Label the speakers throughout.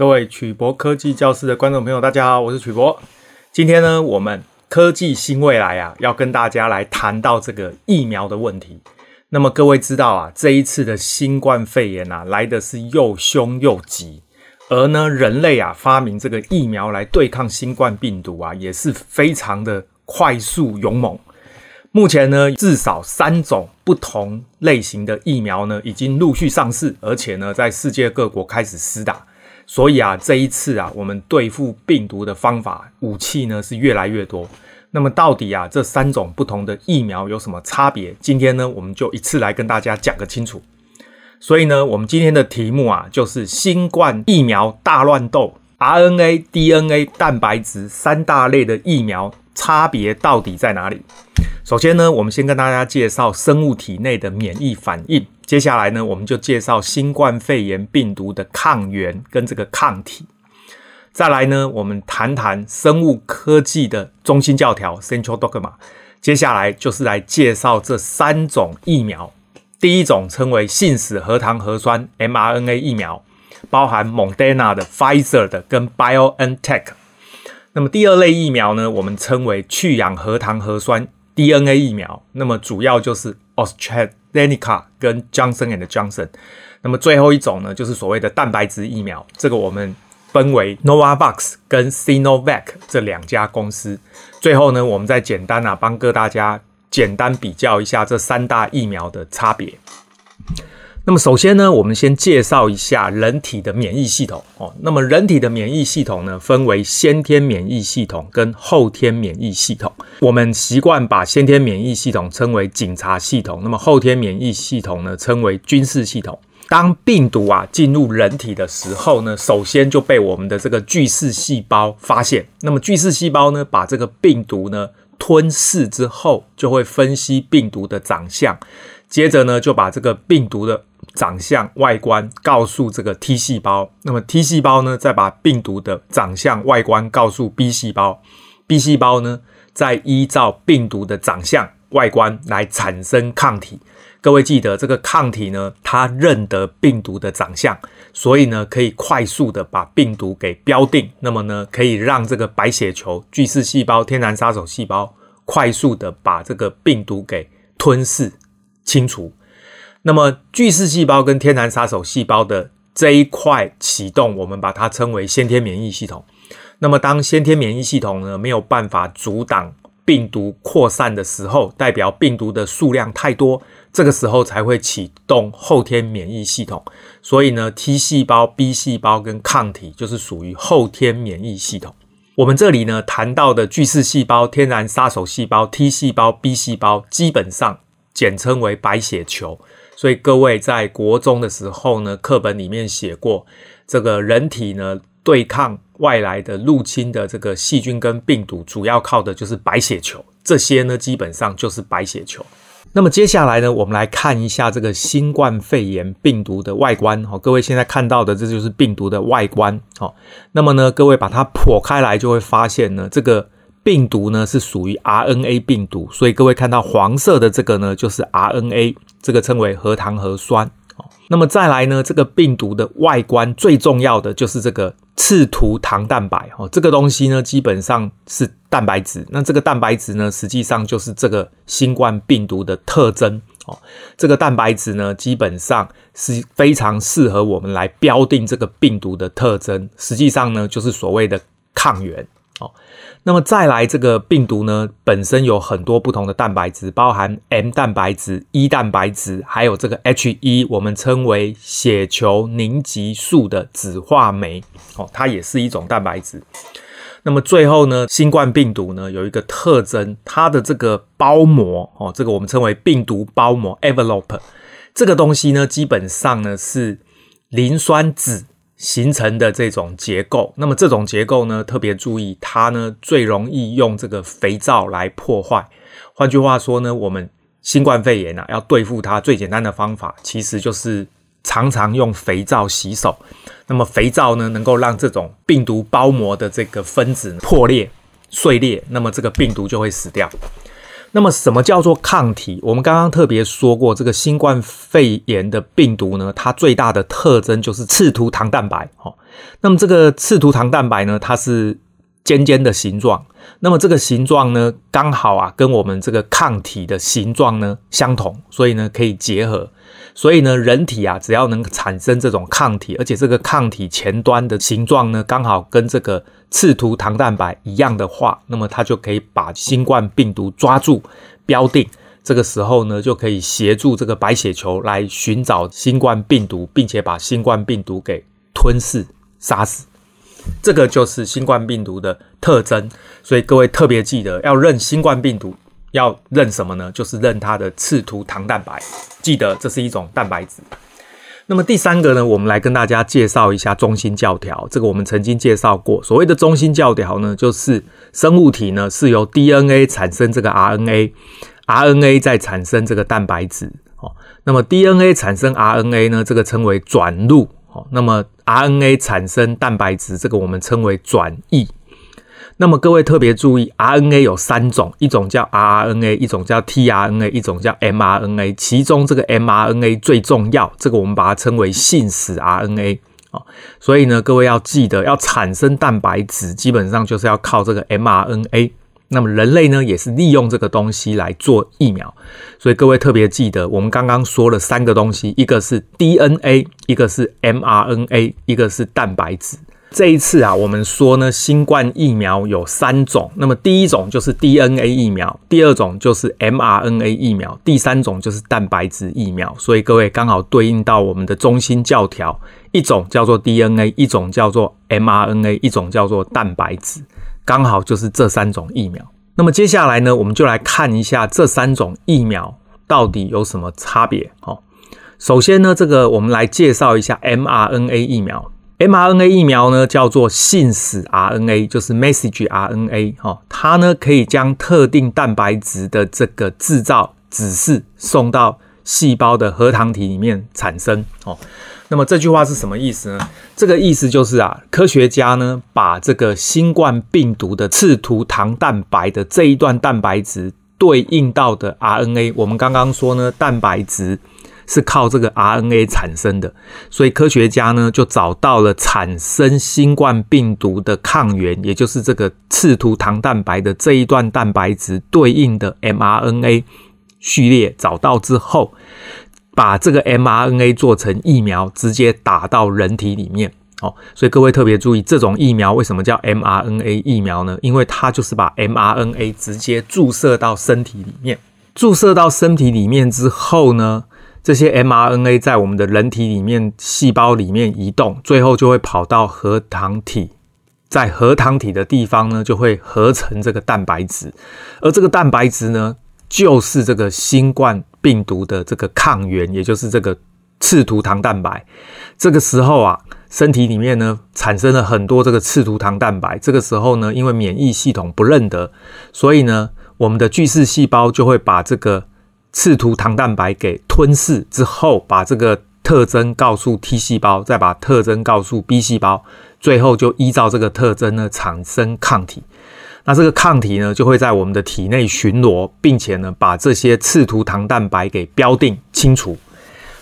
Speaker 1: 各位曲博科技教室的观众朋友，大家好，我是曲博。今天呢，我们科技新未来啊，要跟大家来谈到这个疫苗的问题。那么各位知道啊，这一次的新冠肺炎啊，来的是又凶又急，而呢，人类啊发明这个疫苗来对抗新冠病毒啊，也是非常的快速勇猛。目前呢，至少三种不同类型的疫苗呢，已经陆续上市，而且呢，在世界各国开始施打。所以啊，这一次啊，我们对付病毒的方法武器呢是越来越多。那么到底啊，这三种不同的疫苗有什么差别？今天呢，我们就一次来跟大家讲个清楚。所以呢，我们今天的题目啊，就是新冠疫苗大乱斗，RNA、DNA、蛋白质三大类的疫苗差别到底在哪里？首先呢，我们先跟大家介绍生物体内的免疫反应。接下来呢，我们就介绍新冠肺炎病毒的抗原跟这个抗体。再来呢，我们谈谈生物科技的中心教条 （Central Dogma）。接下来就是来介绍这三种疫苗。第一种称为信使核糖核酸 （mRNA） 疫苗，包含 Moderna 的、Pfizer 的跟 BioNTech。那么第二类疫苗呢，我们称为去氧核糖核酸 DNA 疫苗。那么主要就是 AstraZeneca 跟 Johnson and Johnson，那么最后一种呢，就是所谓的蛋白质疫苗，这个我们分为 Novavax 跟 Sinovac 这两家公司。最后呢，我们再简单啊，帮各大家简单比较一下这三大疫苗的差别。那么首先呢，我们先介绍一下人体的免疫系统哦。那么人体的免疫系统呢，分为先天免疫系统跟后天免疫系统。我们习惯把先天免疫系统称为警察系统，那么后天免疫系统呢，称为军事系统。当病毒啊进入人体的时候呢，首先就被我们的这个巨噬细胞发现。那么巨噬细胞呢，把这个病毒呢吞噬之后，就会分析病毒的长相，接着呢就把这个病毒的长相外观告诉这个 T 细胞，那么 T 细胞呢，再把病毒的长相外观告诉 B 细胞，B 细胞呢，再依照病毒的长相外观来产生抗体。各位记得，这个抗体呢，它认得病毒的长相，所以呢，可以快速的把病毒给标定。那么呢，可以让这个白血球、巨噬细胞、天然杀手细胞快速的把这个病毒给吞噬清除。那么巨噬细胞跟天然杀手细胞的这一块启动，我们把它称为先天免疫系统。那么当先天免疫系统呢，没有办法阻挡病毒扩散的时候，代表病毒的数量太多，这个时候才会启动后天免疫系统。所以呢，T 细胞、B 细胞跟抗体就是属于后天免疫系统。我们这里呢谈到的巨噬细胞、天然杀手细胞、T 细胞、B 细胞，基本上简称为白血球。所以各位在国中的时候呢，课本里面写过，这个人体呢对抗外来的入侵的这个细菌跟病毒，主要靠的就是白血球。这些呢基本上就是白血球。那么接下来呢，我们来看一下这个新冠肺炎病毒的外观。好，各位现在看到的这就是病毒的外观。好，那么呢，各位把它剖开来，就会发现呢，这个。病毒呢是属于 RNA 病毒，所以各位看到黄色的这个呢就是 RNA，这个称为核糖核酸。那么再来呢，这个病毒的外观最重要的就是这个刺突糖蛋白哦，这个东西呢基本上是蛋白质。那这个蛋白质呢，实际上就是这个新冠病毒的特征哦。这个蛋白质呢，基本上是非常适合我们来标定这个病毒的特征。实际上呢，就是所谓的抗原。哦，那么再来这个病毒呢，本身有很多不同的蛋白质，包含 M 蛋白质、E 蛋白质，还有这个 He，我们称为血球凝集素的酯化酶。哦，它也是一种蛋白质。那么最后呢，新冠病毒呢有一个特征，它的这个包膜，哦，这个我们称为病毒包膜 （envelope），这个东西呢，基本上呢是磷酸酯。形成的这种结构，那么这种结构呢，特别注意，它呢最容易用这个肥皂来破坏。换句话说呢，我们新冠肺炎啊，要对付它最简单的方法，其实就是常常用肥皂洗手。那么肥皂呢，能够让这种病毒包膜的这个分子破裂、碎裂，那么这个病毒就会死掉。那么，什么叫做抗体？我们刚刚特别说过，这个新冠肺炎的病毒呢，它最大的特征就是刺突糖蛋白。哦，那么这个刺突糖蛋白呢，它是尖尖的形状。那么这个形状呢，刚好啊，跟我们这个抗体的形状呢相同，所以呢可以结合。所以呢，人体啊，只要能产生这种抗体，而且这个抗体前端的形状呢，刚好跟这个。刺突糖蛋白一样的话，那么它就可以把新冠病毒抓住、标定。这个时候呢，就可以协助这个白血球来寻找新冠病毒，并且把新冠病毒给吞噬、杀死。这个就是新冠病毒的特征。所以各位特别记得，要认新冠病毒，要认什么呢？就是认它的刺突糖蛋白。记得这是一种蛋白质。那么第三个呢，我们来跟大家介绍一下中心教条。这个我们曾经介绍过。所谓的中心教条呢，就是生物体呢是由 DNA 产生这个 RNA，RNA 再产生这个蛋白质。哦，那么 DNA 产生 RNA 呢，这个称为转录。哦，那么 RNA 产生蛋白质，这个我们称为转译。那么各位特别注意，RNA 有三种，一种叫 rRNA，一种叫 tRNA，一种叫 mRNA。其中这个 mRNA 最重要，这个我们把它称为信使 RNA 啊。所以呢，各位要记得，要产生蛋白质，基本上就是要靠这个 mRNA。那么人类呢，也是利用这个东西来做疫苗。所以各位特别记得，我们刚刚说了三个东西，一个是 DNA，一个是 mRNA，一个是蛋白质。这一次啊，我们说呢，新冠疫苗有三种。那么第一种就是 DNA 疫苗，第二种就是 mRNA 疫苗，第三种就是蛋白质疫苗。所以各位刚好对应到我们的中心教条，一种叫做 DNA，一种叫做 mRNA，一种叫做蛋白质，刚好就是这三种疫苗。那么接下来呢，我们就来看一下这三种疫苗到底有什么差别。好，首先呢，这个我们来介绍一下 mRNA 疫苗。mRNA 疫苗呢，叫做信使 RNA，就是 message RNA 哈，它呢可以将特定蛋白质的这个制造指示送到细胞的核糖体里面产生哦。那么这句话是什么意思呢？这个意思就是啊，科学家呢把这个新冠病毒的刺突糖蛋白的这一段蛋白质对应到的 RNA，我们刚刚说呢，蛋白质。是靠这个 RNA 产生的，所以科学家呢就找到了产生新冠病毒的抗原，也就是这个刺突糖蛋白的这一段蛋白质对应的 mRNA 序列，找到之后，把这个 mRNA 做成疫苗，直接打到人体里面。哦，所以各位特别注意，这种疫苗为什么叫 mRNA 疫苗呢？因为它就是把 mRNA 直接注射到身体里面，注射到身体里面之后呢，这些 mRNA 在我们的人体里面细胞里面移动，最后就会跑到核糖体，在核糖体的地方呢，就会合成这个蛋白质，而这个蛋白质呢，就是这个新冠病毒的这个抗原，也就是这个刺突糖蛋白。这个时候啊，身体里面呢，产生了很多这个刺突糖蛋白。这个时候呢，因为免疫系统不认得，所以呢，我们的巨噬细胞就会把这个。刺突糖蛋白给吞噬之后，把这个特征告诉 T 细胞，再把特征告诉 B 细胞，最后就依照这个特征呢产生抗体。那这个抗体呢就会在我们的体内巡逻，并且呢把这些刺突糖蛋白给标定清除。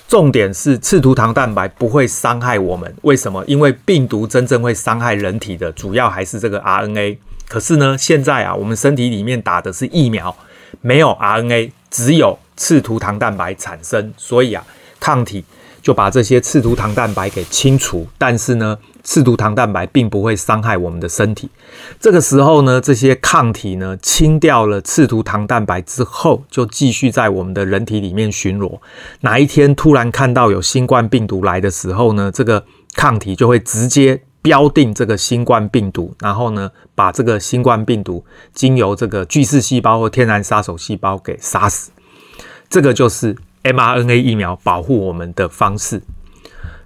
Speaker 1: 重点是刺突糖蛋白不会伤害我们，为什么？因为病毒真正会伤害人体的主要还是这个 RNA。可是呢，现在啊，我们身体里面打的是疫苗。没有 RNA，只有刺突糖蛋白产生，所以啊，抗体就把这些刺突糖蛋白给清除。但是呢，刺突糖蛋白并不会伤害我们的身体。这个时候呢，这些抗体呢清掉了刺突糖蛋白之后，就继续在我们的人体里面巡逻。哪一天突然看到有新冠病毒来的时候呢，这个抗体就会直接。标定这个新冠病毒，然后呢，把这个新冠病毒经由这个巨噬细胞或天然杀手细胞给杀死。这个就是 mRNA 疫苗保护我们的方式。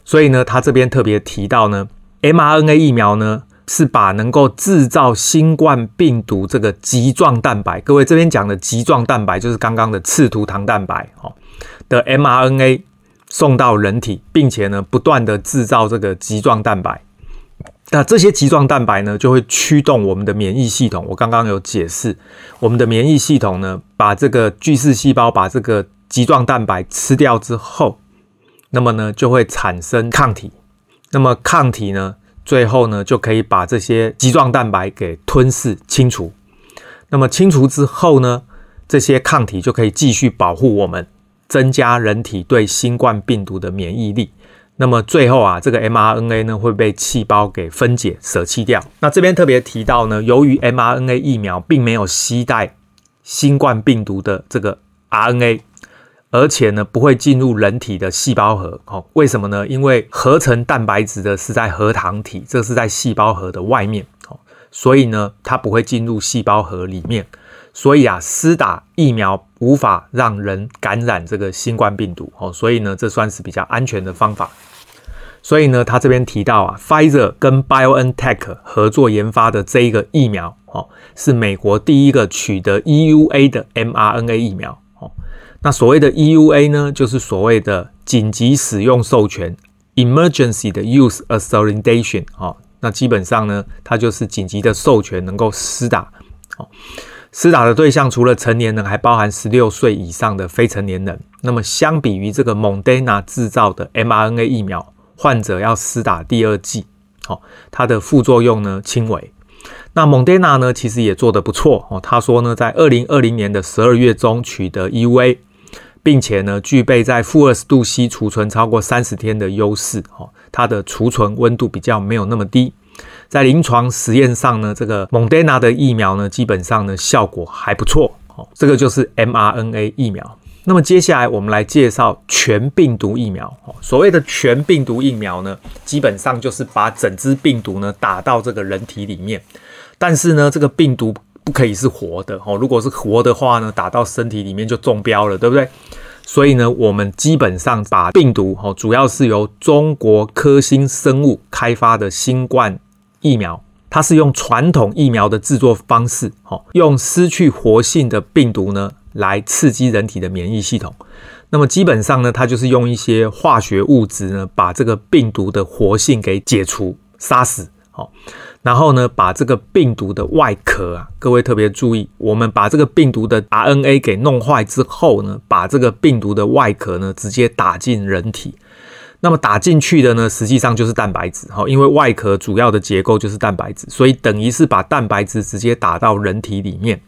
Speaker 1: 所以呢，他这边特别提到呢，mRNA 疫苗呢是把能够制造新冠病毒这个棘状蛋白，各位这边讲的棘状蛋白就是刚刚的刺突糖蛋白哦的 mRNA 送到人体，并且呢不断的制造这个棘状蛋白。那这些棘状蛋白呢，就会驱动我们的免疫系统。我刚刚有解释，我们的免疫系统呢，把这个巨噬细胞把这个棘状蛋白吃掉之后，那么呢，就会产生抗体。那么抗体呢，最后呢，就可以把这些棘状蛋白给吞噬清除。那么清除之后呢，这些抗体就可以继续保护我们，增加人体对新冠病毒的免疫力。那么最后啊，这个 mRNA 呢，会被细胞给分解舍弃掉。那这边特别提到呢，由于 mRNA 疫苗并没有携带新冠病毒的这个 RNA，而且呢不会进入人体的细胞核。哦，为什么呢？因为合成蛋白质的是在核糖体，这是在细胞核的外面。哦，所以呢它不会进入细胞核里面。所以啊，施打疫苗无法让人感染这个新冠病毒哦，所以呢，这算是比较安全的方法。所以呢，他这边提到啊，Pfizer 跟 BioNTech 合作研发的这一个疫苗哦，是美国第一个取得 EUA 的 mRNA 疫苗哦。那所谓的 EUA 呢，就是所谓的紧急使用授权 （Emergency 的 Use Authorization） 哦。那基本上呢，它就是紧急的授权，能够施打哦。施打的对象除了成年人，还包含十六岁以上的非成年人。那么，相比于这个蒙德纳制造的 mRNA 疫苗，患者要施打第二剂，哦，它的副作用呢轻微。那蒙德纳呢，其实也做得不错哦。他说呢，在二零二零年的十二月中取得 EUA，并且呢，具备在负二十度 C 储存超过三十天的优势哦。它的储存温度比较没有那么低。在临床实验上呢，这个莫德纳的疫苗呢，基本上呢效果还不错哦。这个就是 mRNA 疫苗。那么接下来我们来介绍全病毒疫苗。所谓的全病毒疫苗呢，基本上就是把整只病毒呢打到这个人体里面。但是呢，这个病毒不可以是活的哦。如果是活的话呢，打到身体里面就中标了，对不对？所以呢，我们基本上把病毒哦，主要是由中国科兴生物开发的新冠。疫苗，它是用传统疫苗的制作方式，哦，用失去活性的病毒呢，来刺激人体的免疫系统。那么基本上呢，它就是用一些化学物质呢，把这个病毒的活性给解除、杀死，哦，然后呢，把这个病毒的外壳啊，各位特别注意，我们把这个病毒的 RNA 给弄坏之后呢，把这个病毒的外壳呢，直接打进人体。那么打进去的呢，实际上就是蛋白质，哈，因为外壳主要的结构就是蛋白质，所以等于是把蛋白质直接打到人体里面。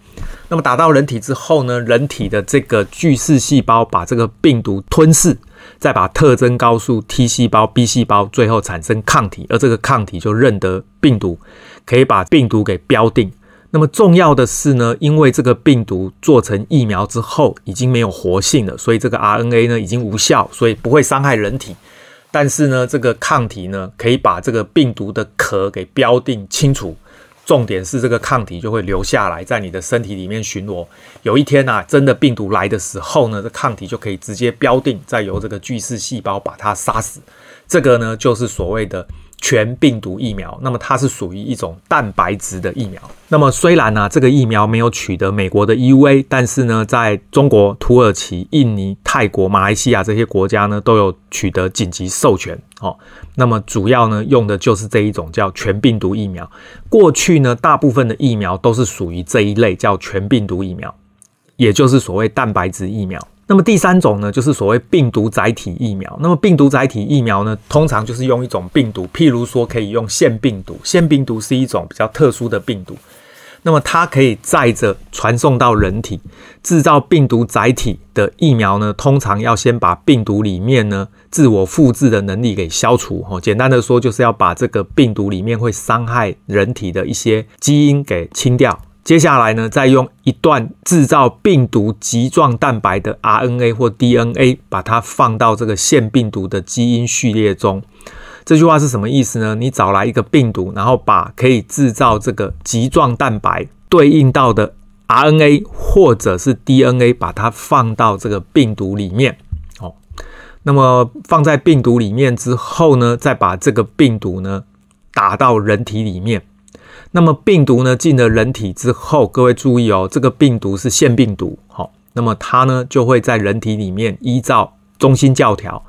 Speaker 1: 那么打到人体之后呢，人体的这个巨噬细胞把这个病毒吞噬，再把特征高速 T 细胞、B 细胞，最后产生抗体，而这个抗体就认得病毒，可以把病毒给标定。那么重要的是呢，因为这个病毒做成疫苗之后已经没有活性了，所以这个 RNA 呢已经无效，所以不会伤害人体。但是呢，这个抗体呢，可以把这个病毒的壳给标定清楚。重点是这个抗体就会留下来，在你的身体里面巡逻。有一天啊，真的病毒来的时候呢，这抗体就可以直接标定，再由这个巨噬细胞把它杀死。这个呢，就是所谓的。全病毒疫苗，那么它是属于一种蛋白质的疫苗。那么虽然呢、这个疫苗没有取得美国的 EUA，但是呢，在中国、土耳其、印尼、泰国、马来西亚这些国家呢，都有取得紧急授权。哦，那么主要呢，用的就是这一种叫全病毒疫苗。过去呢，大部分的疫苗都是属于这一类叫全病毒疫苗，也就是所谓蛋白质疫苗。那么第三种呢，就是所谓病毒载体疫苗。那么病毒载体疫苗呢，通常就是用一种病毒，譬如说可以用腺病毒。腺病毒是一种比较特殊的病毒，那么它可以载着传送到人体。制造病毒载体的疫苗呢，通常要先把病毒里面呢自我复制的能力给消除。哦，简单的说，就是要把这个病毒里面会伤害人体的一些基因给清掉。接下来呢，再用一段制造病毒棘状蛋白的 RNA 或 DNA，把它放到这个腺病毒的基因序列中。这句话是什么意思呢？你找来一个病毒，然后把可以制造这个棘状蛋白对应到的 RNA 或者是 DNA，把它放到这个病毒里面。哦，那么放在病毒里面之后呢，再把这个病毒呢打到人体里面。那么病毒呢进了人体之后，各位注意哦，这个病毒是腺病毒，好，那么它呢就会在人体里面依照中心教条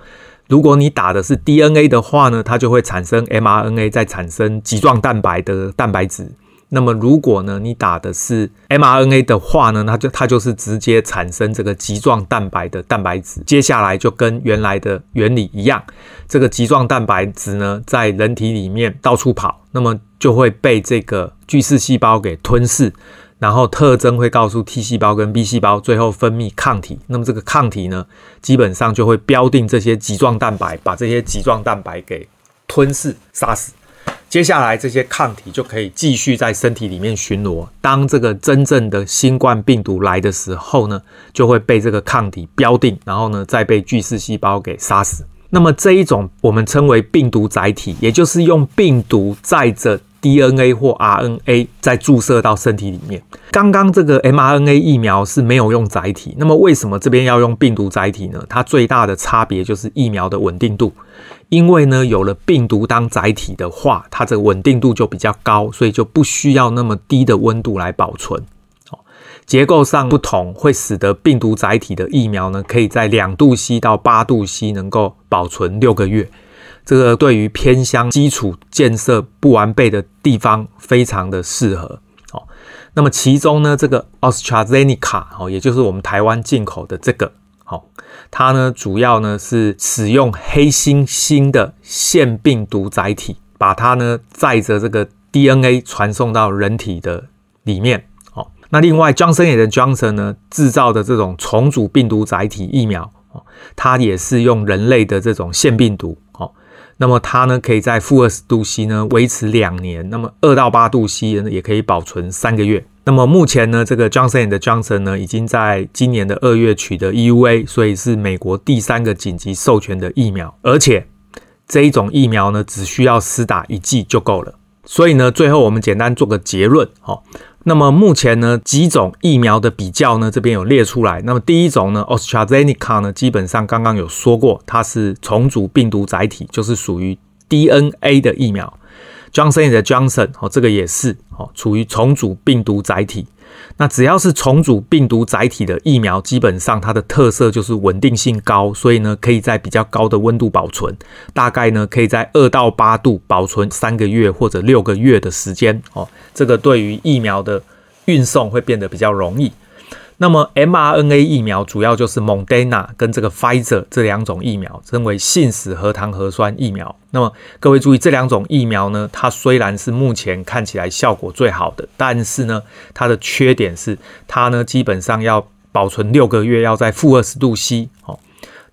Speaker 1: 如果你打的是 DNA 的话呢，它就会产生 mRNA，再产生棘状蛋白的蛋白质。那么如果呢，你打的是 mRNA 的话呢，它就它就是直接产生这个棘状蛋白的蛋白质。接下来就跟原来的原理一样，这个棘状蛋白质呢，在人体里面到处跑，那么就会被这个巨噬细胞给吞噬，然后特征会告诉 T 细胞跟 B 细胞，最后分泌抗体。那么这个抗体呢，基本上就会标定这些棘状蛋白，把这些棘状蛋白给吞噬杀死。接下来这些抗体就可以继续在身体里面巡逻。当这个真正的新冠病毒来的时候呢，就会被这个抗体标定，然后呢再被巨噬细胞给杀死。那么这一种我们称为病毒载体，也就是用病毒载着 DNA 或 RNA 再注射到身体里面。刚刚这个 mRNA 疫苗是没有用载体，那么为什么这边要用病毒载体呢？它最大的差别就是疫苗的稳定度。因为呢，有了病毒当载体的话，它这个稳定度就比较高，所以就不需要那么低的温度来保存。结构上不同，会使得病毒载体的疫苗呢，可以在两度 C 到八度 C 能够保存六个月。这个对于偏乡基础建设不完备的地方非常的适合。哦，那么其中呢，这个 AstraZeneca 哦，也就是我们台湾进口的这个。好，它呢主要呢是使用黑猩猩的腺病毒载体，把它呢载着这个 DNA 传送到人体的里面。那另外 Johnson 的& Johnson 呢制造的这种重组病毒载体疫苗，它也是用人类的这种腺病毒。哦，那么它呢可以在负二十度 C 呢维持两年，那么二到八度 C 呢也可以保存三个月。那么目前呢，这个 Johnson 的& Johnson 呢，已经在今年的二月取得 EUA，所以是美国第三个紧急授权的疫苗，而且这一种疫苗呢，只需要施打一剂就够了。所以呢，最后我们简单做个结论，哦，那么目前呢，几种疫苗的比较呢，这边有列出来。那么第一种呢，AstraZeneca 呢，基本上刚刚有说过，它是重组病毒载体，就是属于 DNA 的疫苗。Johnson & Johnson 哦，这个也是哦，处于重组病毒载体。那只要是重组病毒载体的疫苗，基本上它的特色就是稳定性高，所以呢，可以在比较高的温度保存，大概呢可以在二到八度保存三个月或者六个月的时间哦。这个对于疫苗的运送会变得比较容易。那么 mRNA 疫苗主要就是 m o d e n a 跟这个 Pfizer 这两种疫苗，称为信使核糖核酸疫苗。那么各位注意，这两种疫苗呢，它虽然是目前看起来效果最好的，但是呢，它的缺点是它呢基本上要保存六个月，要在负二十度 C 哦。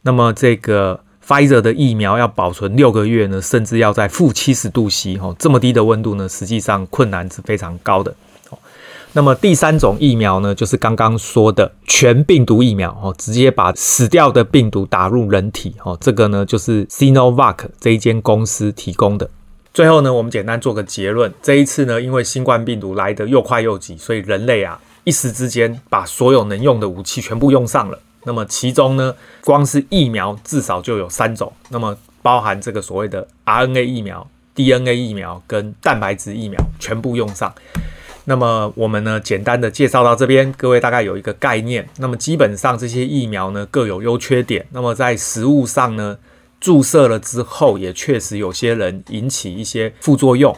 Speaker 1: 那么这个 Pfizer 的疫苗要保存六个月呢，甚至要在负七十度 C 哦，这么低的温度呢，实际上困难是非常高的。那么第三种疫苗呢，就是刚刚说的全病毒疫苗哦，直接把死掉的病毒打入人体哦，这个呢就是 Sinovac 这一间公司提供的。最后呢，我们简单做个结论，这一次呢，因为新冠病毒来得又快又急，所以人类啊一时之间把所有能用的武器全部用上了。那么其中呢，光是疫苗至少就有三种，那么包含这个所谓的 RNA 疫苗、DNA 疫苗跟蛋白质疫苗全部用上。那么我们呢，简单的介绍到这边，各位大概有一个概念。那么基本上这些疫苗呢各有优缺点。那么在实物上呢，注射了之后也确实有些人引起一些副作用。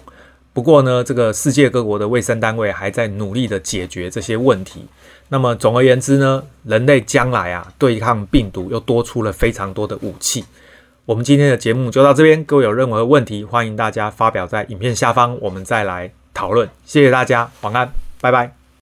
Speaker 1: 不过呢，这个世界各国的卫生单位还在努力的解决这些问题。那么总而言之呢，人类将来啊对抗病毒又多出了非常多的武器。我们今天的节目就到这边，各位有任何问题，欢迎大家发表在影片下方，我们再来讨论，谢谢大家，晚安，拜拜。